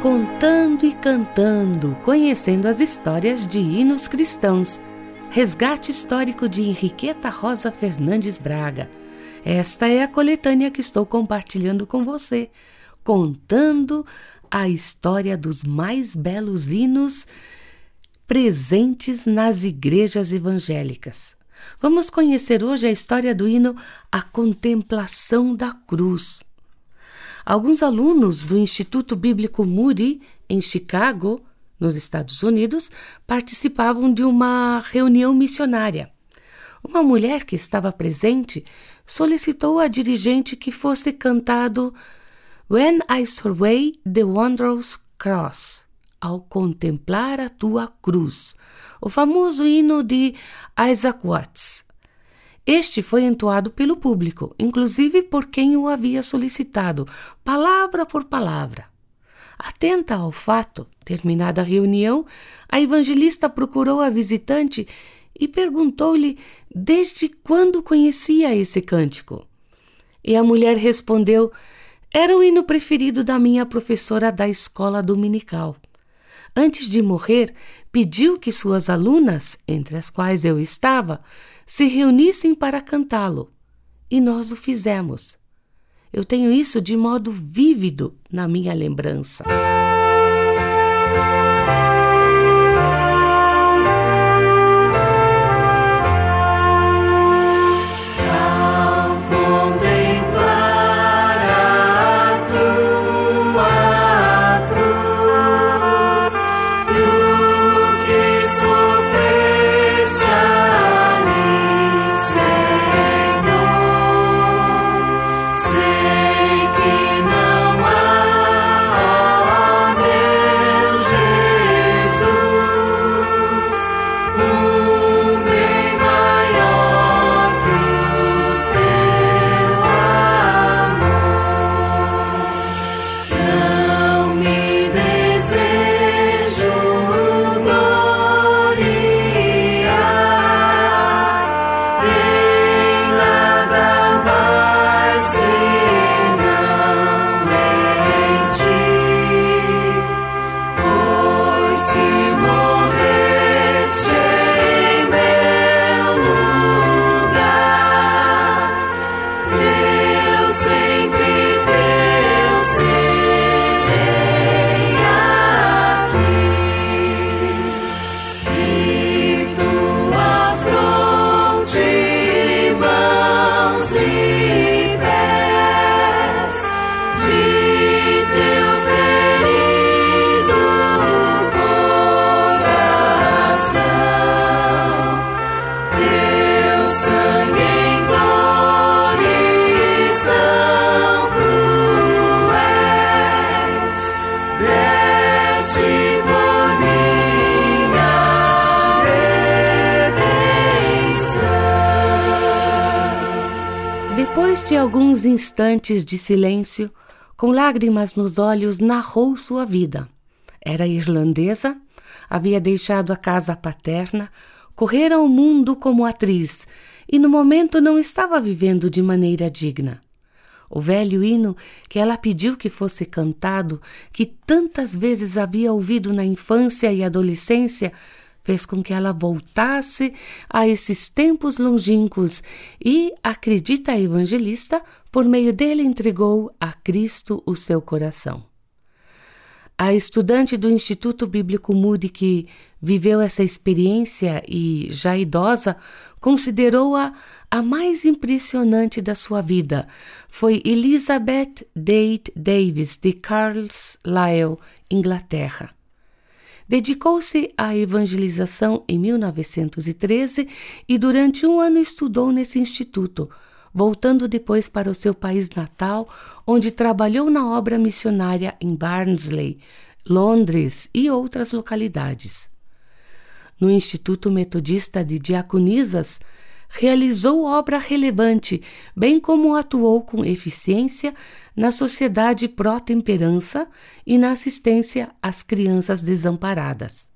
Contando e cantando, conhecendo as histórias de hinos cristãos. Resgate histórico de Henriqueta Rosa Fernandes Braga. Esta é a coletânea que estou compartilhando com você, contando a história dos mais belos hinos presentes nas igrejas evangélicas. Vamos conhecer hoje a história do hino A Contemplação da Cruz. Alguns alunos do Instituto Bíblico Moody, em Chicago, nos Estados Unidos, participavam de uma reunião missionária. Uma mulher que estava presente solicitou à dirigente que fosse cantado When I Survey the Wondrous Cross, ao contemplar a tua cruz, o famoso hino de Isaac Watts. Este foi entoado pelo público, inclusive por quem o havia solicitado, palavra por palavra. Atenta ao fato, terminada a reunião, a evangelista procurou a visitante e perguntou-lhe desde quando conhecia esse cântico. E a mulher respondeu era o hino preferido da minha professora da escola dominical. Antes de morrer, pediu que suas alunas, entre as quais eu estava, se reunissem para cantá-lo. E nós o fizemos. Eu tenho isso de modo vívido na minha lembrança. Depois de alguns instantes de silêncio, com lágrimas nos olhos, narrou sua vida. Era irlandesa, havia deixado a casa paterna, correra ao mundo como atriz e no momento não estava vivendo de maneira digna. O velho hino que ela pediu que fosse cantado, que tantas vezes havia ouvido na infância e adolescência, fez com que ela voltasse a esses tempos longínquos e, acredita a evangelista, por meio dele entregou a Cristo o seu coração. A estudante do Instituto Bíblico Moody que viveu essa experiência e, já idosa, considerou-a a mais impressionante da sua vida. Foi Elizabeth Date Davis, de Carlisle, Inglaterra. Dedicou-se à evangelização em 1913 e durante um ano estudou nesse instituto, voltando depois para o seu país natal, onde trabalhou na obra missionária em Barnsley, Londres e outras localidades. No Instituto Metodista de Diaconisas, realizou obra relevante, bem como atuou com eficiência na Sociedade Pró-Temperança e na assistência às crianças desamparadas.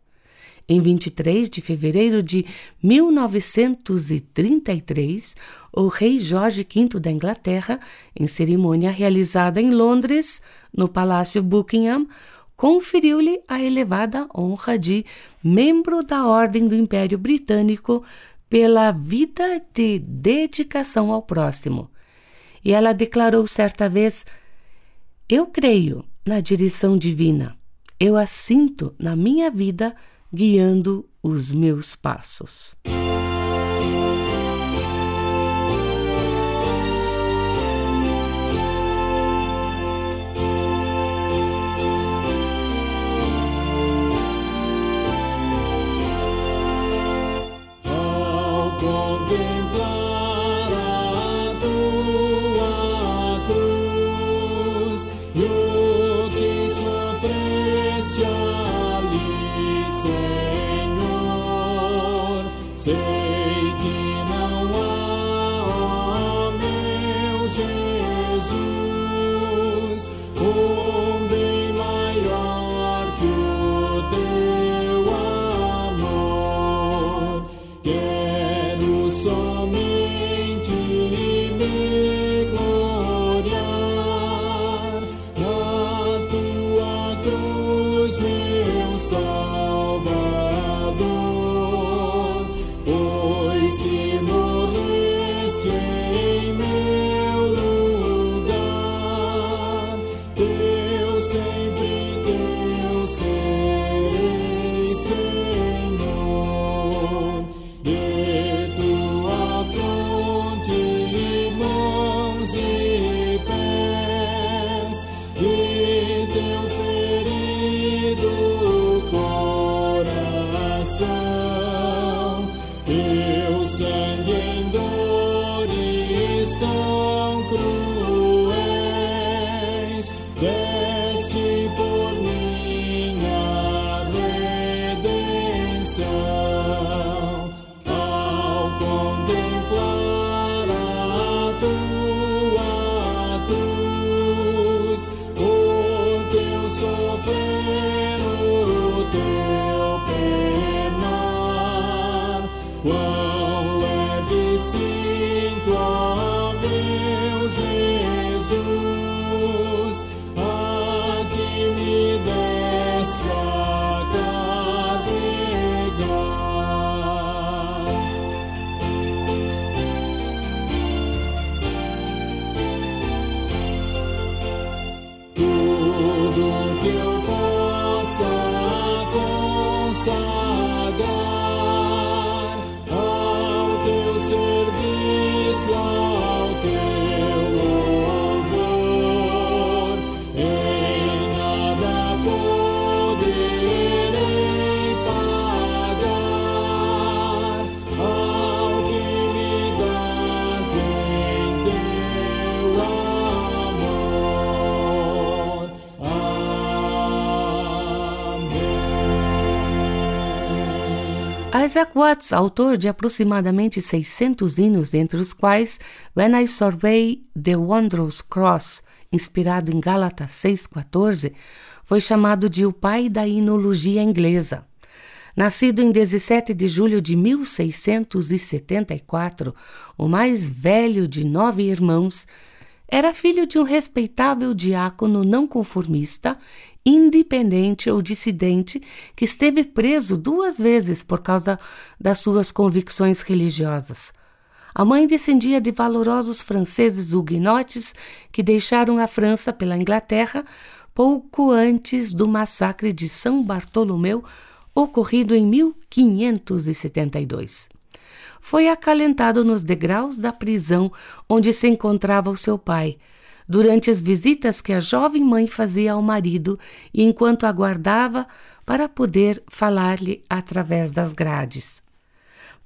Em 23 de fevereiro de 1933, o rei Jorge V da Inglaterra, em cerimônia realizada em Londres, no Palácio Buckingham, conferiu-lhe a elevada honra de membro da Ordem do Império Britânico pela vida de dedicação ao próximo. E ela declarou certa vez: Eu creio na direção divina. Eu a sinto na minha vida guiando os meus passos. Isaac Watts, autor de aproximadamente 600 hinos, entre os quais When I Survey the Wondrous Cross, inspirado em Gálatas 6,14, foi chamado de o pai da hinologia inglesa. Nascido em 17 de julho de 1674, o mais velho de nove irmãos, era filho de um respeitável diácono não conformista independente ou dissidente que esteve preso duas vezes por causa das suas convicções religiosas. A mãe descendia de valorosos franceses huguenotes que deixaram a França pela Inglaterra pouco antes do massacre de São Bartolomeu, ocorrido em 1572. Foi acalentado nos degraus da prisão onde se encontrava o seu pai, durante as visitas que a jovem mãe fazia ao marido e enquanto aguardava para poder falar-lhe através das grades.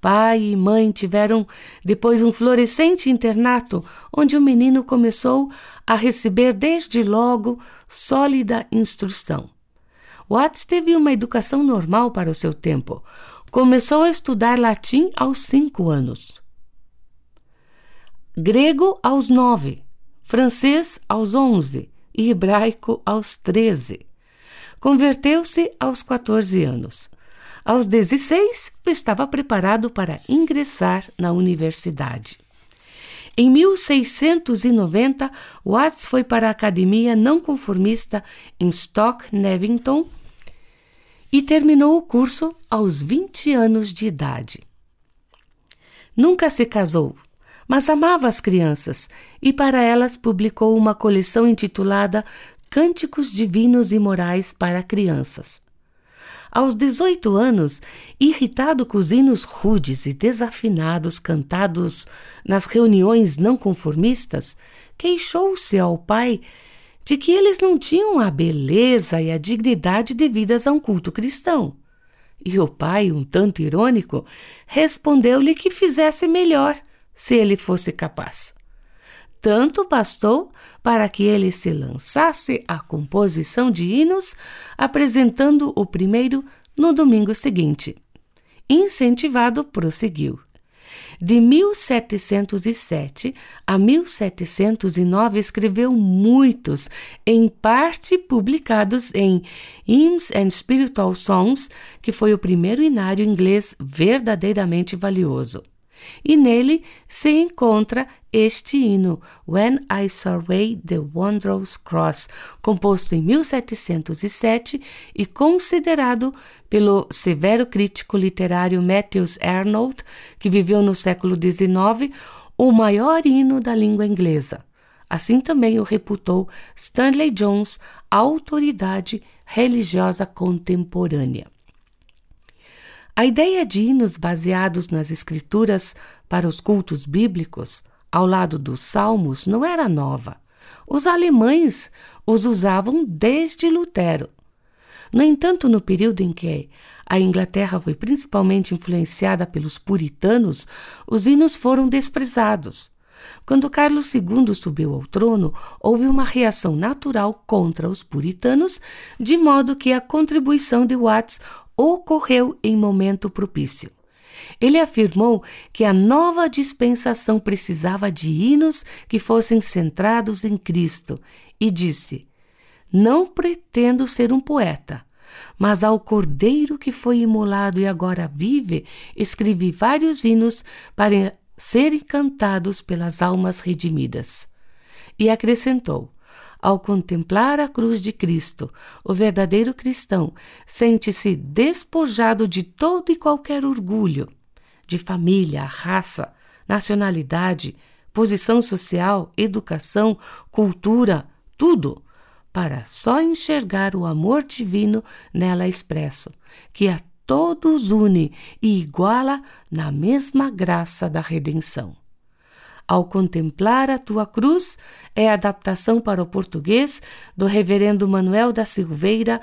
Pai e mãe tiveram depois um florescente internato onde o menino começou a receber desde logo sólida instrução. Watts teve uma educação normal para o seu tempo. Começou a estudar latim aos cinco anos, grego aos nove, francês aos onze e hebraico aos treze. Converteu-se aos 14 anos. Aos 16, estava preparado para ingressar na universidade. Em 1690, Watts foi para a Academia Não Conformista em Stock Newington e terminou o curso aos 20 anos de idade. Nunca se casou, mas amava as crianças e para elas publicou uma coleção intitulada Cânticos Divinos e Morais para Crianças. Aos 18 anos, irritado com os hinos rudes e desafinados cantados nas reuniões não conformistas, queixou-se ao pai de que eles não tinham a beleza e a dignidade devidas a um culto cristão. E o pai, um tanto irônico, respondeu-lhe que fizesse melhor se ele fosse capaz. Tanto bastou para que ele se lançasse à composição de hinos, apresentando o primeiro no domingo seguinte. Incentivado, prosseguiu. De 1707 a 1709 escreveu muitos, em parte publicados em Hymns and Spiritual Songs, que foi o primeiro inário inglês verdadeiramente valioso. E nele se encontra este hino, When I Survey the Wondrous Cross, composto em 1707 e considerado pelo severo crítico literário Matthews Arnold, que viveu no século XIX, o maior hino da língua inglesa. Assim também o reputou Stanley Jones, autoridade religiosa contemporânea. A ideia de hinos baseados nas escrituras para os cultos bíblicos, ao lado dos salmos, não era nova. Os alemães os usavam desde Lutero. No entanto, no período em que a Inglaterra foi principalmente influenciada pelos puritanos, os hinos foram desprezados. Quando Carlos II subiu ao trono, houve uma reação natural contra os puritanos, de modo que a contribuição de Watts ocorreu em momento propício. Ele afirmou que a nova dispensação precisava de hinos que fossem centrados em Cristo e disse: Não pretendo ser um poeta, mas ao Cordeiro que foi imolado e agora vive, escrevi vários hinos para serem cantados pelas almas redimidas. E acrescentou: ao contemplar a cruz de Cristo, o verdadeiro cristão sente-se despojado de todo e qualquer orgulho, de família, raça, nacionalidade, posição social, educação, cultura, tudo, para só enxergar o amor divino nela expresso, que a todos une e iguala na mesma graça da redenção. Ao contemplar a tua cruz é adaptação para o português do reverendo Manuel da Silveira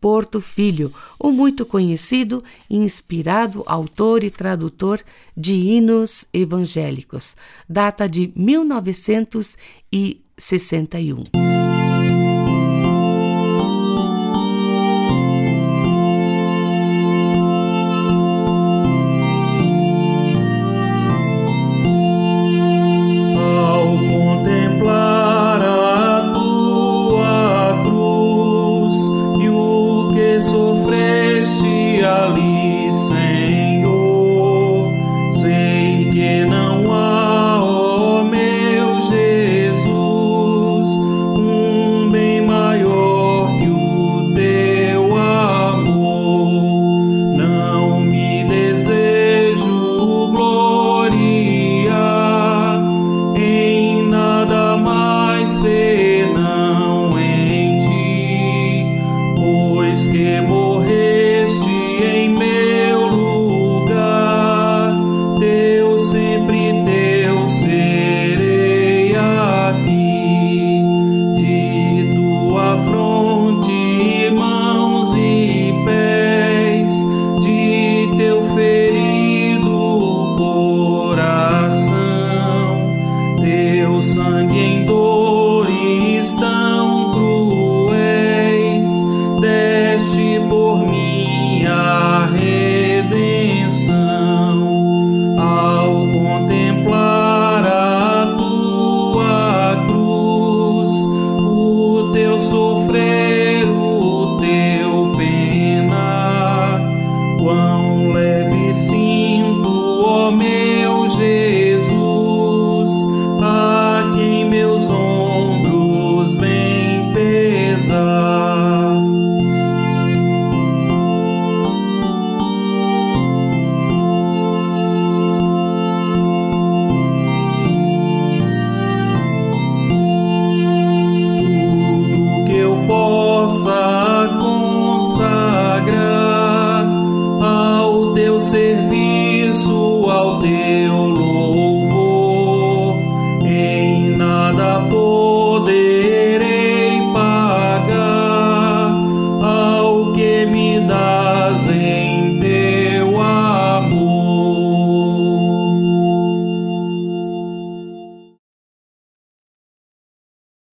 Porto Filho, o muito conhecido e inspirado autor e tradutor de hinos evangélicos. Data de 1961.